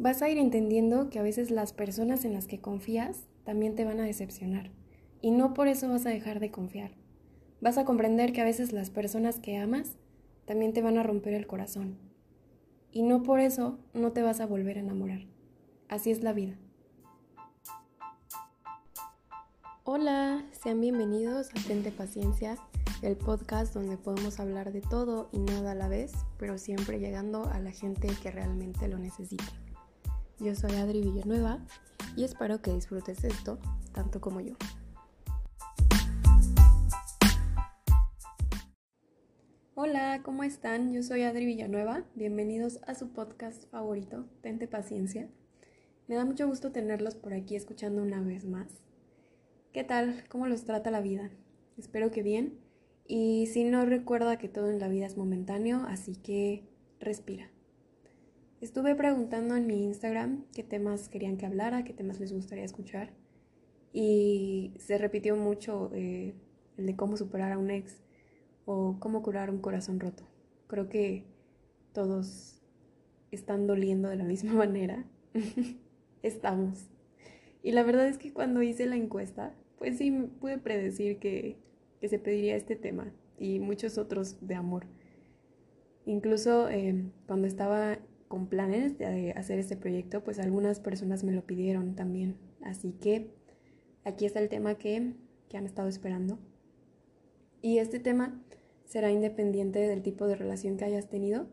Vas a ir entendiendo que a veces las personas en las que confías también te van a decepcionar. Y no por eso vas a dejar de confiar. Vas a comprender que a veces las personas que amas también te van a romper el corazón. Y no por eso no te vas a volver a enamorar. Así es la vida. Hola, sean bienvenidos a Tente Paciencia, el podcast donde podemos hablar de todo y nada a la vez, pero siempre llegando a la gente que realmente lo necesita. Yo soy Adri Villanueva y espero que disfrutes esto tanto como yo. Hola, ¿cómo están? Yo soy Adri Villanueva. Bienvenidos a su podcast favorito, Tente Paciencia. Me da mucho gusto tenerlos por aquí escuchando una vez más. ¿Qué tal? ¿Cómo los trata la vida? Espero que bien. Y si no, recuerda que todo en la vida es momentáneo, así que respira. Estuve preguntando en mi Instagram qué temas querían que hablara, qué temas les gustaría escuchar. Y se repitió mucho eh, el de cómo superar a un ex o cómo curar un corazón roto. Creo que todos están doliendo de la misma manera. Estamos. Y la verdad es que cuando hice la encuesta, pues sí pude predecir que, que se pediría este tema y muchos otros de amor. Incluso eh, cuando estaba con planes de hacer este proyecto, pues algunas personas me lo pidieron también. Así que aquí está el tema que, han estado esperando. Y este tema será independiente del tipo de relación que hayas tenido,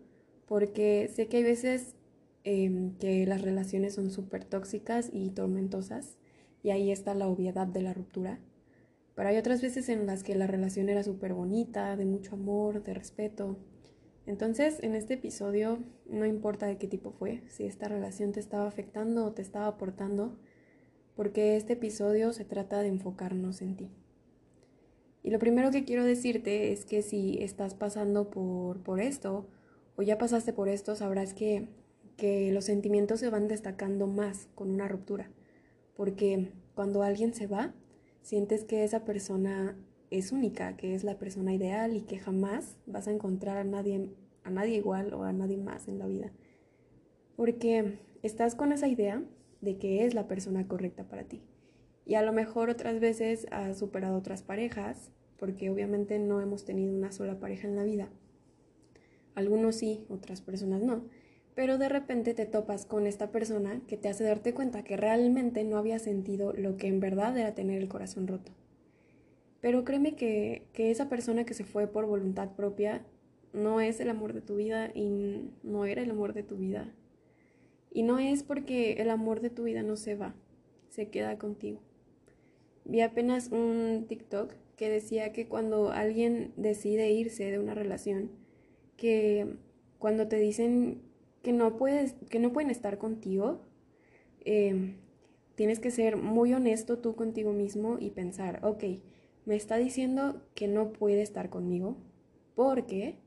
porque sé que hay veces em, que las relaciones son súper tóxicas y tormentosas, y ahí está la obviedad de la ruptura. Pero hay otras veces en las que la relación era súper bonita, de mucho amor, de respeto, entonces, en este episodio, no importa de qué tipo fue, si esta relación te estaba afectando o te estaba aportando, porque este episodio se trata de enfocarnos en ti. Y lo primero que quiero decirte es que si estás pasando por, por esto o ya pasaste por esto, sabrás que, que los sentimientos se van destacando más con una ruptura. Porque cuando alguien se va, sientes que esa persona es única, que es la persona ideal y que jamás vas a encontrar a nadie, a nadie igual o a nadie más en la vida. Porque estás con esa idea de que es la persona correcta para ti. Y a lo mejor otras veces has superado otras parejas, porque obviamente no hemos tenido una sola pareja en la vida. Algunos sí, otras personas no. Pero de repente te topas con esta persona que te hace darte cuenta que realmente no había sentido lo que en verdad era tener el corazón roto. Pero créeme que, esa persona que se fue por voluntad propia no es el amor de tu vida y no era el amor de tu vida. Y no es porque el amor de tu vida no se va, se queda contigo. Vi apenas un TikTok que decía que cuando alguien decide irse de una relación, que cuando te dicen que no puedes, que no pueden estar contigo, eh, tienes que ser muy honesto tú contigo mismo y pensar, ok, me está diciendo que no puede estar conmigo porque,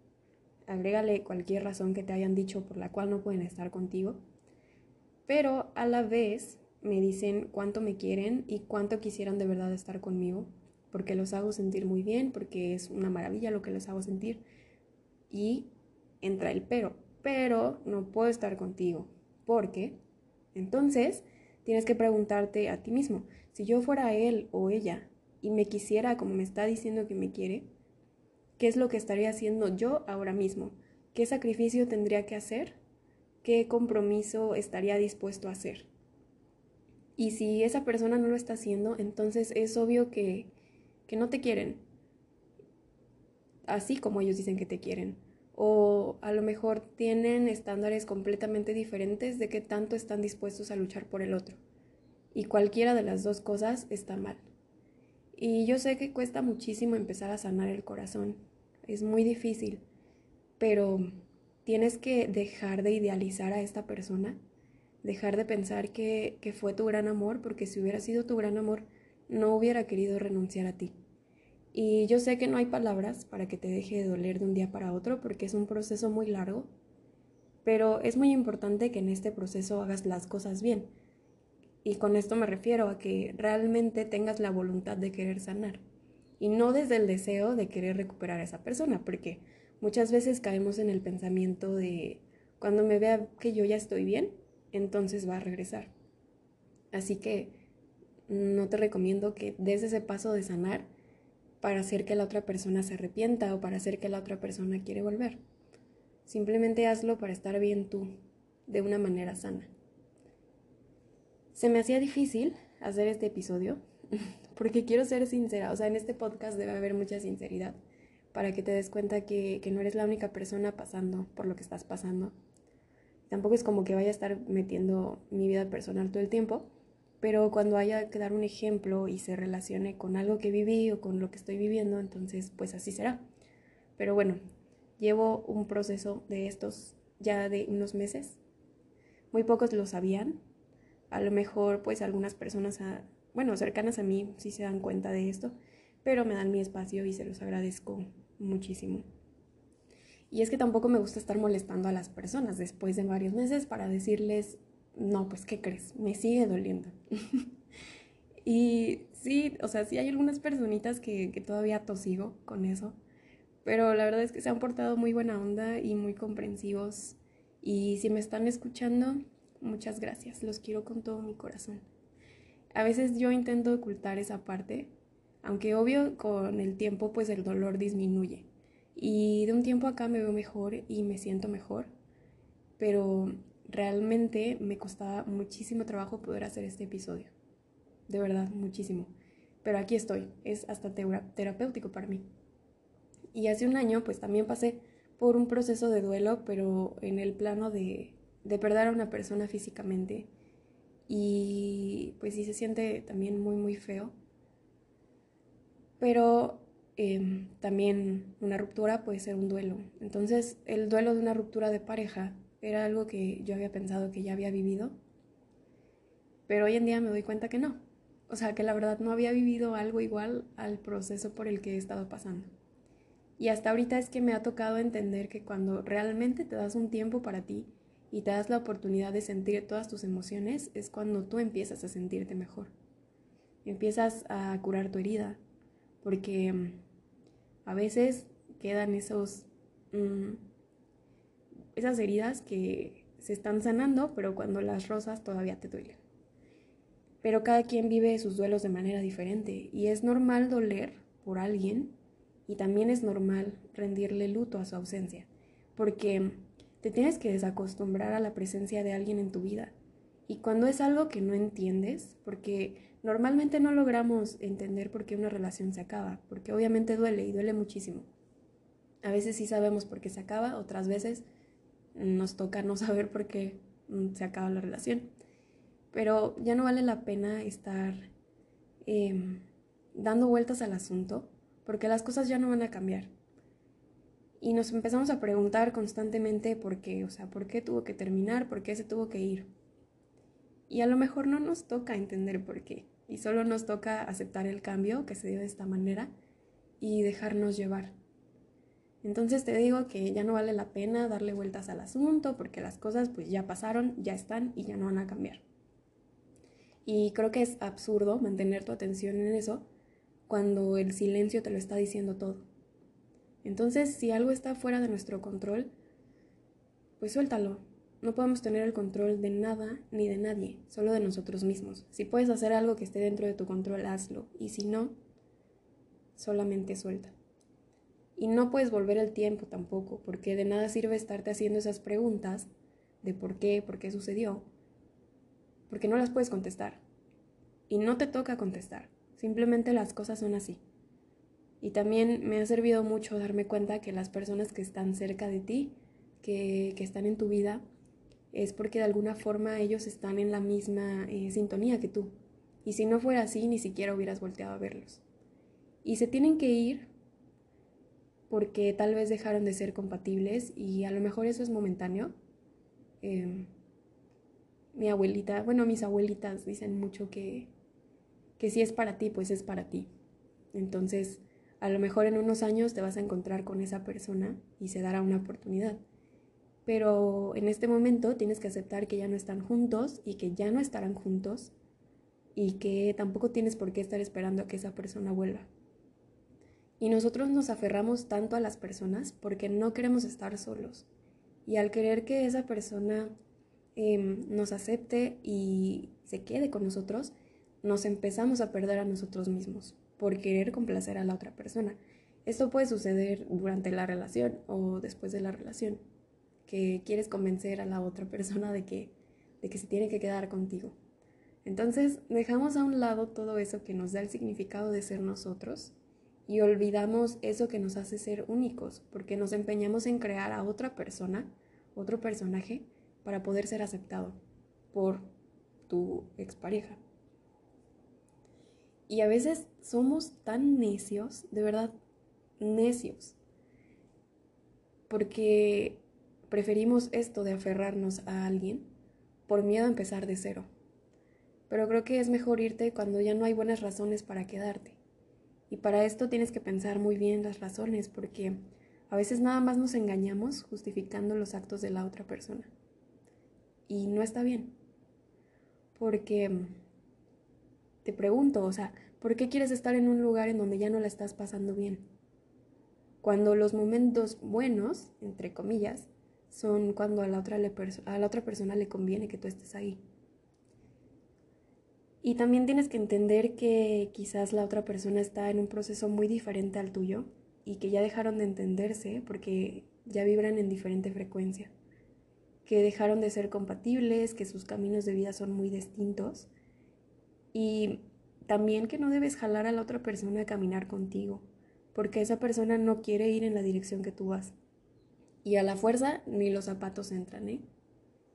agrégale cualquier razón que te hayan dicho por la cual no pueden estar contigo, pero a la vez me dicen cuánto me quieren y cuánto quisieran de verdad estar conmigo, porque los hago sentir muy bien, porque es una maravilla lo que les hago sentir. Y entra el pero, pero no puedo estar contigo, porque entonces tienes que preguntarte a ti mismo, si yo fuera él o ella y me quisiera como me está diciendo que me quiere, ¿qué es lo que estaría haciendo yo ahora mismo? ¿Qué sacrificio tendría que hacer? ¿Qué compromiso estaría dispuesto a hacer? Y si esa persona no lo está haciendo, entonces es obvio que, que no te quieren, así como ellos dicen que te quieren. O a lo mejor tienen estándares completamente diferentes de qué tanto están dispuestos a luchar por el otro. Y cualquiera de las dos cosas está mal. Y yo sé que cuesta muchísimo empezar a sanar el corazón, es muy difícil, pero tienes que dejar de idealizar a esta persona, dejar de pensar que, fue tu gran amor, porque si hubiera sido tu gran amor, no hubiera querido renunciar a ti. Y yo sé que no hay palabras para que te deje de doler de un día para otro, porque es un proceso muy largo, pero es muy importante que en este proceso hagas las cosas bien y con esto me refiero a que realmente tengas la voluntad de querer sanar y no desde el deseo de querer recuperar a esa persona, porque muchas veces caemos en el pensamiento de cuando me vea que yo ya estoy bien, entonces va a regresar. Así que no te recomiendo que des ese paso de sanar para hacer que la otra persona se arrepienta o para hacer que la otra persona quiere volver. Simplemente hazlo para estar bien tú, de una manera sana. Se me hacía difícil hacer este episodio porque quiero ser sincera, o sea, en este podcast debe haber mucha sinceridad para que te des cuenta que, que no eres la única persona pasando por lo que estás pasando. Tampoco es como que vaya a estar metiendo mi vida personal todo el tiempo, pero cuando haya que dar un ejemplo y se relacione con algo que viví o con lo que estoy viviendo, entonces pues así será. Pero bueno, llevo un proceso de estos ya de unos meses. Muy pocos lo sabían. A lo mejor pues algunas personas, bueno, cercanas a mí sí se dan cuenta de esto, pero me dan mi espacio y se los agradezco muchísimo. Y es que tampoco me gusta estar molestando a las personas después de varios meses para decirles, no, pues, ¿qué crees? Me sigue doliendo. y sí, o sea, sí hay algunas personitas que, que todavía tosigo con eso, pero la verdad es que se han portado muy buena onda y muy comprensivos. Y si me están escuchando, muchas gracias, los quiero con todo mi corazón. A veces yo intento ocultar esa parte, aunque obvio con el tiempo pues el dolor disminuye. Y de un tiempo acá me veo mejor y me siento mejor, pero realmente me costaba muchísimo trabajo poder hacer este episodio. De verdad, muchísimo. Pero aquí estoy, es hasta terapéutico para mí. Y hace un año pues también pasé por un proceso de duelo, pero en el plano de, de perder a una persona físicamente. Y pues sí se siente también muy, muy feo. Pero em, también una ruptura puede ser un duelo. Entonces el duelo de una ruptura de pareja era algo que yo había pensado que ya había vivido, pero hoy en día me doy cuenta que no. O sea, que la verdad no había vivido algo igual al proceso por el que he estado pasando. Y hasta ahorita es que me ha tocado entender que cuando realmente te das un tiempo para ti y te das la oportunidad de sentir todas tus emociones, es cuando tú empiezas a sentirte mejor. Empiezas a curar tu herida, porque mm, a veces quedan esos... Mm, esas heridas que se están sanando, pero cuando las rosas todavía te duelen. Pero cada quien vive sus duelos de manera diferente y es normal doler por alguien y también es normal rendirle luto a su ausencia, porque te tienes que desacostumbrar a la presencia de alguien en tu vida. Y cuando es algo que no entiendes, porque normalmente no logramos entender por qué una relación se acaba, porque obviamente duele y duele muchísimo. A veces sí sabemos por qué se acaba, otras veces nos toca no saber por qué mm, se acaba la relación. Pero ya no vale la pena estar em, dando vueltas al asunto porque las cosas ya no van a cambiar. Y nos empezamos a preguntar constantemente por qué, o sea, por qué tuvo que terminar, por qué se tuvo que ir. Y a lo mejor no nos toca entender por qué, y solo nos toca aceptar el cambio que se dio de esta manera y dejarnos llevar. Entonces te digo que ya no vale la pena darle vueltas al asunto porque las cosas pues ya pasaron, ya están y ya no van a cambiar. Y creo que es absurdo mantener tu atención en eso cuando el silencio te lo está diciendo todo. Entonces, si algo está fuera de nuestro control, pues suéltalo. No podemos tener el control de nada ni de nadie, solo de nosotros mismos. Si puedes hacer algo que esté dentro de tu control, hazlo. Y si no, solamente suelta. Y no puedes volver el tiempo tampoco, porque de nada sirve estarte haciendo esas preguntas de por qué, por qué sucedió, porque no las puedes contestar. Y no te toca contestar, simplemente las cosas son así. Y también me ha servido mucho darme cuenta que las personas que están cerca de ti, que, que están en tu vida, es porque de alguna forma ellos están en la misma eh, sintonía que tú. Y si no fuera así, ni siquiera hubieras volteado a verlos. Y se tienen que ir porque tal vez dejaron de ser compatibles y a lo mejor eso es momentáneo. Em, mi abuelita, bueno, mis abuelitas dicen mucho que, que si es para ti, pues es para ti. Entonces, a lo mejor en unos años te vas a encontrar con esa persona y se dará una oportunidad. Pero en este momento tienes que aceptar que ya no están juntos y que ya no estarán juntos y que tampoco tienes por qué estar esperando a que esa persona vuelva. Y nosotros nos aferramos tanto a las personas porque no queremos estar solos. Y al querer que esa persona em, nos acepte y se quede con nosotros, nos empezamos a perder a nosotros mismos por querer complacer a la otra persona. Esto puede suceder durante la relación o después de la relación, que quieres convencer a la otra persona de que, de que se tiene que quedar contigo. Entonces dejamos a un lado todo eso que nos da el significado de ser nosotros y olvidamos eso que nos hace ser únicos, porque nos empeñamos en crear a otra persona, otro personaje, para poder ser aceptado por tu expareja. Y a veces somos tan necios, de verdad, necios, porque preferimos esto de aferrarnos a alguien por miedo a empezar de cero. Pero creo que es mejor irte cuando ya no hay buenas razones para quedarte. Y para esto tienes que pensar muy bien las razones, porque a veces nada más nos engañamos justificando los actos de la otra persona. Y no está bien. Porque te pregunto, o sea, ¿por qué quieres estar en un lugar en donde ya no la estás pasando bien? Cuando los momentos buenos, entre comillas, son cuando a la otra, a la otra persona le conviene que tú estés ahí. Y también tienes que entender que quizás la otra persona está en un proceso muy diferente al tuyo y que ya dejaron de entenderse porque ya vibran en diferente frecuencia, que dejaron de ser compatibles, que sus caminos de vida son muy distintos y también que no debes jalar a la otra persona a caminar contigo, porque esa persona no quiere ir en la dirección que tú vas. Y a la fuerza ni los zapatos entran, ¿eh?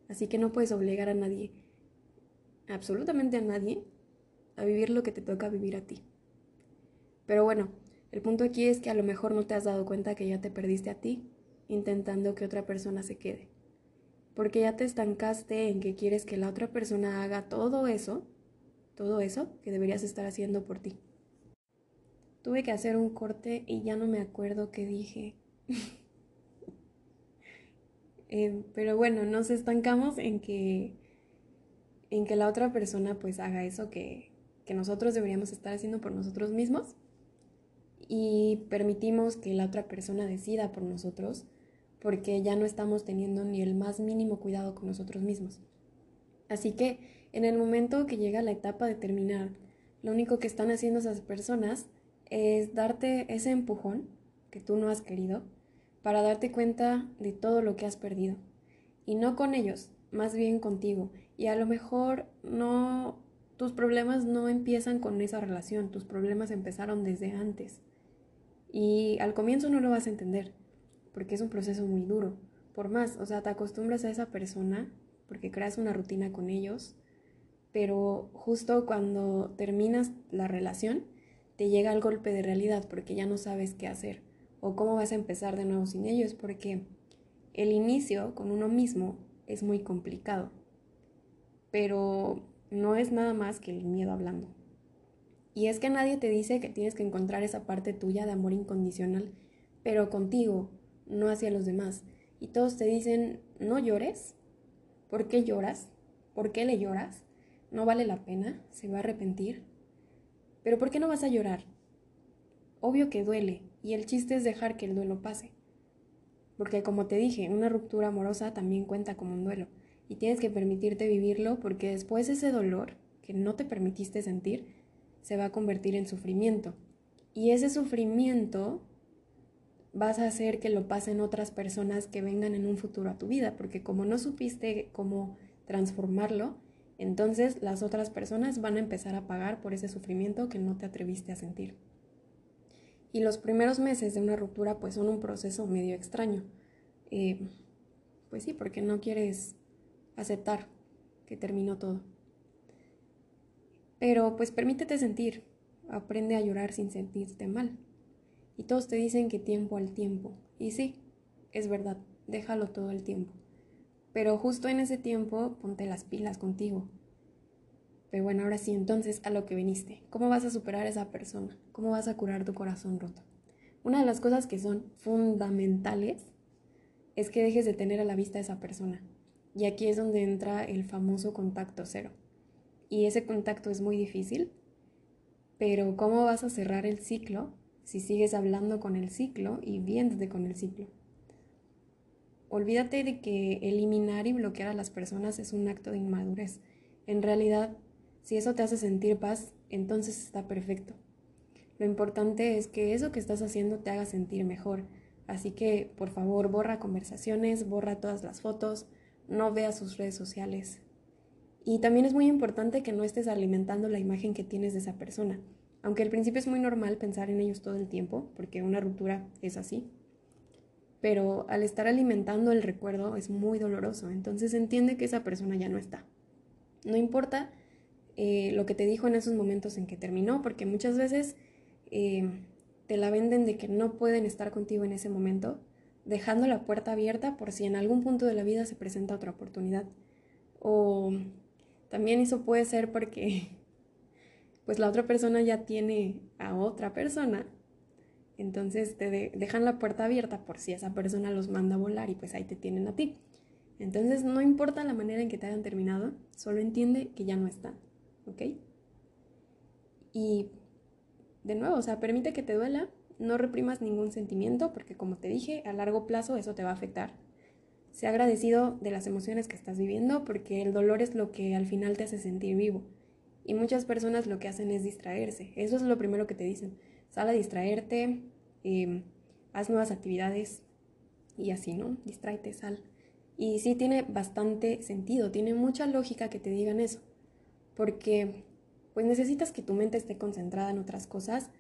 Así que no puedes obligar a nadie, absolutamente a nadie, a vivir lo que te toca vivir a ti. Pero bueno, el punto aquí es que a lo mejor no te has dado cuenta que ya te perdiste a ti intentando que otra persona se quede. Porque ya te estancaste en que quieres que la otra persona haga todo eso todo eso que deberías estar haciendo por ti. Tuve que hacer un corte y ya no me acuerdo qué dije. Eh, pero bueno, nos estancamos en que, en que la otra persona pues haga eso que, que nosotros deberíamos estar haciendo por nosotros mismos y permitimos que la otra persona decida por nosotros porque ya no estamos teniendo ni el más mínimo cuidado con nosotros mismos. Así que en el momento que llega la etapa de terminar, lo único que están haciendo esas personas es darte ese empujón que tú no has querido para darte cuenta de todo lo que has perdido. Y no con ellos, más bien contigo. Y a lo mejor no, tus problemas no empiezan con esa relación, tus problemas empezaron desde antes. Y al comienzo no lo vas a entender, porque es un proceso muy duro. Por más, o sea, te acostumbras a esa persona, porque creas una rutina con ellos, pero justo cuando terminas la relación, te llega el golpe de realidad porque ya no sabes qué hacer o cómo vas a empezar de nuevo sin ellos, porque el inicio con uno mismo es muy complicado, pero no es nada más que el miedo hablando. Y es que nadie te dice que tienes que encontrar esa parte tuya de amor incondicional, pero contigo, no hacia los demás. Y todos te dicen, no llores. ¿Por qué lloras? ¿Por qué le lloras? No vale la pena, se va a arrepentir. Pero ¿por qué no vas a llorar? Obvio que duele, y el chiste es dejar que el duelo pase. Porque como te dije, una ruptura amorosa también cuenta como un duelo, y tienes que permitirte vivirlo porque después ese dolor que no te permitiste sentir se va a convertir en sufrimiento. Y ese sufrimiento vas a hacer que lo pasen otras personas que vengan en un futuro a tu vida, porque como no supiste cómo transformarlo, entonces las otras personas van a empezar a pagar por ese sufrimiento que no te atreviste a sentir. Y los primeros meses de una ruptura pues son un proceso medio extraño. Eh, pues sí, porque no quieres aceptar que terminó todo. Pero pues permítete sentir, aprende a llorar sin sentirte mal. Y todos te dicen que tiempo al tiempo. Y sí, es verdad, déjalo todo el tiempo. Pero justo en ese tiempo ponte las pilas contigo. Pero bueno, ahora sí, entonces a lo que viniste. ¿Cómo vas a superar a esa persona? ¿Cómo vas a curar tu corazón roto? Una de las cosas que son fundamentales es que dejes de tener a la vista a esa persona. Y aquí es donde entra el famoso contacto cero. Y ese contacto es muy difícil, pero ¿cómo vas a cerrar el ciclo si sigues hablando con el ciclo y viéndote con el ciclo? Olvídate de que eliminar y bloquear a las personas es un acto de inmadurez. En realidad, si eso te hace sentir paz, entonces está perfecto. Lo importante es que eso que estás haciendo te haga sentir mejor. Así que, por favor, borra conversaciones, borra todas las fotos, no veas sus redes sociales. Y también es muy importante que no estés alimentando la imagen que tienes de esa persona. Aunque al principio es muy normal pensar en ellos todo el tiempo, porque una ruptura es así. Pero al estar alimentando el recuerdo es muy doloroso, entonces entiende que esa persona ya no está. No importa eh, lo que te dijo en esos momentos en que terminó, porque muchas veces eh, te la venden de que no pueden estar contigo en ese momento, dejando la puerta abierta por si en algún punto de la vida se presenta otra oportunidad. O también eso puede ser porque pues la otra persona ya tiene a otra persona. Entonces te dejan la puerta abierta por si esa persona los manda a volar y pues ahí te tienen a ti. Entonces no importa la manera en que te hayan terminado, solo entiende que ya no están, ¿ok? Y de nuevo, o sea, permite que te duela, no reprimas ningún sentimiento porque como te dije, a largo plazo eso te va a afectar. Sé agradecido de las emociones que estás viviendo porque el dolor es lo que al final te hace sentir vivo. Y muchas personas lo que hacen es distraerse. Eso es lo primero que te dicen. Sal a distraerte, em, haz nuevas actividades y así, ¿no? Distráete, sal. Y sí tiene bastante sentido, tiene mucha lógica que te digan eso. Porque pues necesitas que tu mente esté concentrada en otras cosas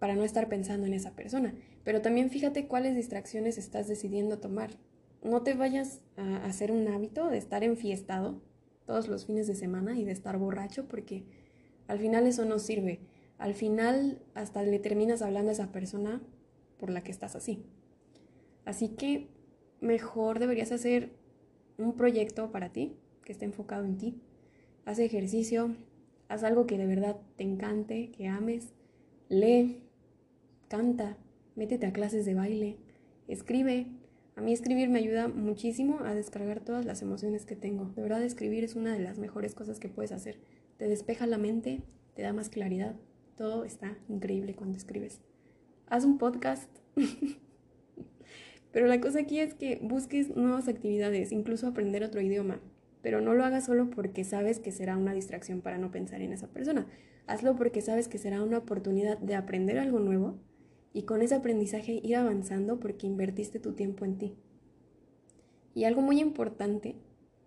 para no estar pensando en esa persona. Pero también fíjate cuáles distracciones estás decidiendo tomar. No te vayas a hacer un hábito de estar enfiestado todos los fines de semana y de estar borracho porque al final eso no sirve. Al final hasta le terminas hablando a esa persona por la que estás así. Así que mejor deberías hacer un proyecto para ti que esté enfocado en ti. Haz ejercicio, Haz algo que de verdad te encante, que ames. Lee, canta, métete a clases de baile, escribe. A mí escribir me ayuda muchísimo a descargar todas las emociones que tengo. De verdad escribir es una de las mejores cosas que puedes hacer. Te despeja la mente, te da más claridad. Todo está increíble cuando escribes. Haz un podcast. Pero la cosa aquí es que busques nuevas actividades, incluso aprender otro idioma pero no lo hagas solo porque sabes que será una distracción para no pensar en esa persona. Hazlo porque sabes que será una oportunidad de aprender algo nuevo y con ese aprendizaje ir avanzando porque invertiste tu tiempo en ti. Y algo muy importante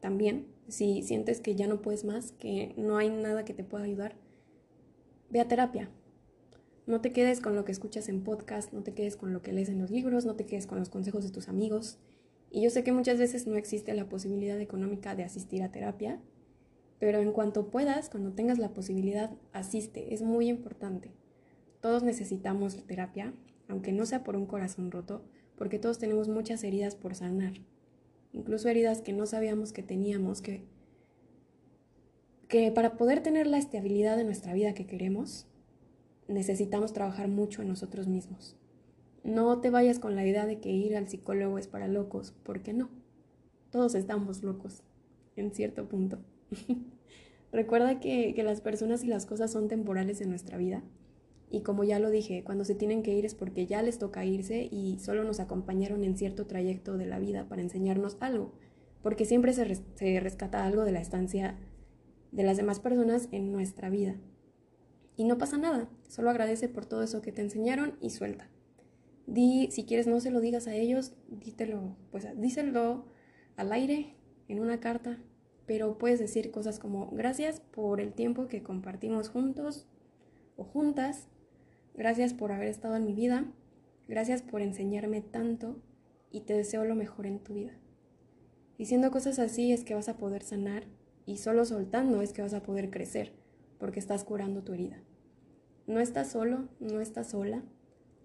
también, si sientes que ya no puedes más, que no hay nada que te pueda ayudar, ve a terapia. No te quedes con lo que escuchas en podcast, no te quedes con lo que lees en los libros, no te quedes con los consejos de tus amigos. Y yo sé que muchas veces no existe la posibilidad económica de asistir a terapia, pero en cuanto puedas, cuando tengas la posibilidad, asiste, es muy importante. Todos necesitamos terapia, aunque no sea por un corazón roto, porque todos tenemos muchas heridas por sanar, incluso heridas que no sabíamos que teníamos, que, que para poder tener la estabilidad de nuestra vida que queremos, necesitamos trabajar mucho en nosotros mismos. No te vayas con la idea de que ir al psicólogo es para locos, porque no. Todos estamos locos, en cierto punto. Recuerda que, que, las personas y las cosas son temporales en nuestra vida. Y como ya lo dije, cuando se tienen que ir es porque ya les toca irse y solo nos acompañaron en cierto trayecto de la vida para enseñarnos algo. Porque siempre se, se rescata algo de la estancia de las demás personas en nuestra vida. Y no pasa nada, solo agradece por todo eso que te enseñaron y suelta. Di, si quieres no se lo digas a ellos, dítelo, pues díselo al aire en una carta, pero puedes decir cosas como gracias por el tiempo que compartimos juntos o juntas, gracias por haber estado en mi vida, gracias por enseñarme tanto y te deseo lo mejor en tu vida. Diciendo cosas así es que vas a poder sanar y solo soltando es que vas a poder crecer porque estás curando tu herida. No estás solo, no estás sola,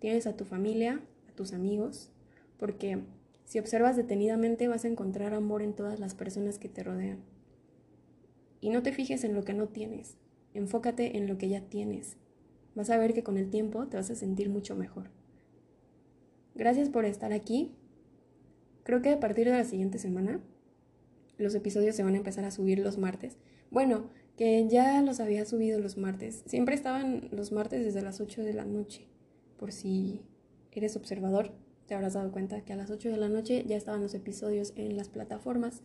Tienes a tu familia, a tus amigos, porque si observas detenidamente vas a encontrar amor en todas las personas que te rodean. Y no te fijes en lo que no tienes, enfócate en lo que ya tienes. Vas a ver que con el tiempo te vas a sentir mucho mejor. Gracias por estar aquí. Creo que a partir de la siguiente semana los episodios se van a empezar a subir los martes. Bueno, que ya los había subido los martes. Siempre estaban los martes desde las 8 de la noche por si eres observador, te habrás dado cuenta que a las 8 de la noche ya estaban los episodios en las plataformas.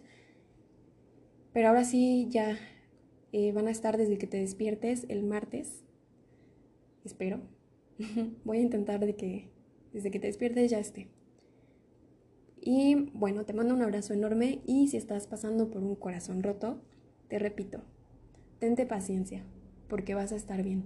Pero ahora sí, ya eh, van a estar desde que te despiertes el martes. Espero. Voy a intentar de que desde que te despiertes ya esté. Y bueno, te mando un abrazo enorme y si estás pasando por un corazón roto, te repito, tente paciencia, porque vas a estar bien.